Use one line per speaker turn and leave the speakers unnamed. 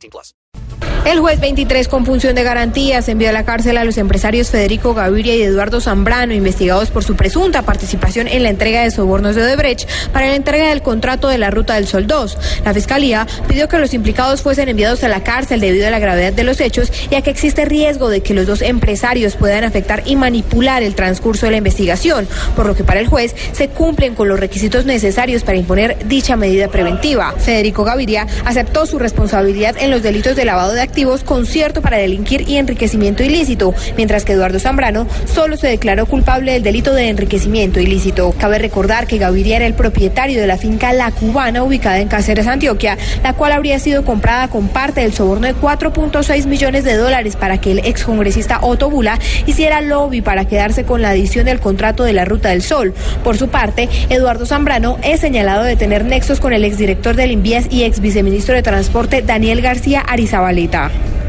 18 plus.
El juez 23 con función de garantías envió a la cárcel a los empresarios Federico Gaviria y Eduardo Zambrano, investigados por su presunta participación en la entrega de sobornos de Odebrecht para la entrega del contrato de la Ruta del Sol 2. La Fiscalía pidió que los implicados fuesen enviados a la cárcel debido a la gravedad de los hechos, ya que existe riesgo de que los dos empresarios puedan afectar y manipular el transcurso de la investigación, por lo que para el juez se cumplen con los requisitos necesarios para imponer dicha medida preventiva. Federico Gaviria aceptó su responsabilidad en los delitos de lavado de activos, concierto para delinquir y enriquecimiento ilícito, mientras que Eduardo Zambrano solo se declaró culpable del delito de enriquecimiento ilícito. Cabe recordar que Gaviria era el propietario de la finca La Cubana ubicada en Cáceres, Antioquia, la cual habría sido comprada con parte del soborno de 4.6 millones de dólares para que el excongresista Otto Bula hiciera lobby para quedarse con la adición del contrato de la Ruta del Sol. Por su parte, Eduardo Zambrano es señalado de tener nexos con el exdirector del Invías y ex viceministro de Transporte Daniel García Arizabaleta allá.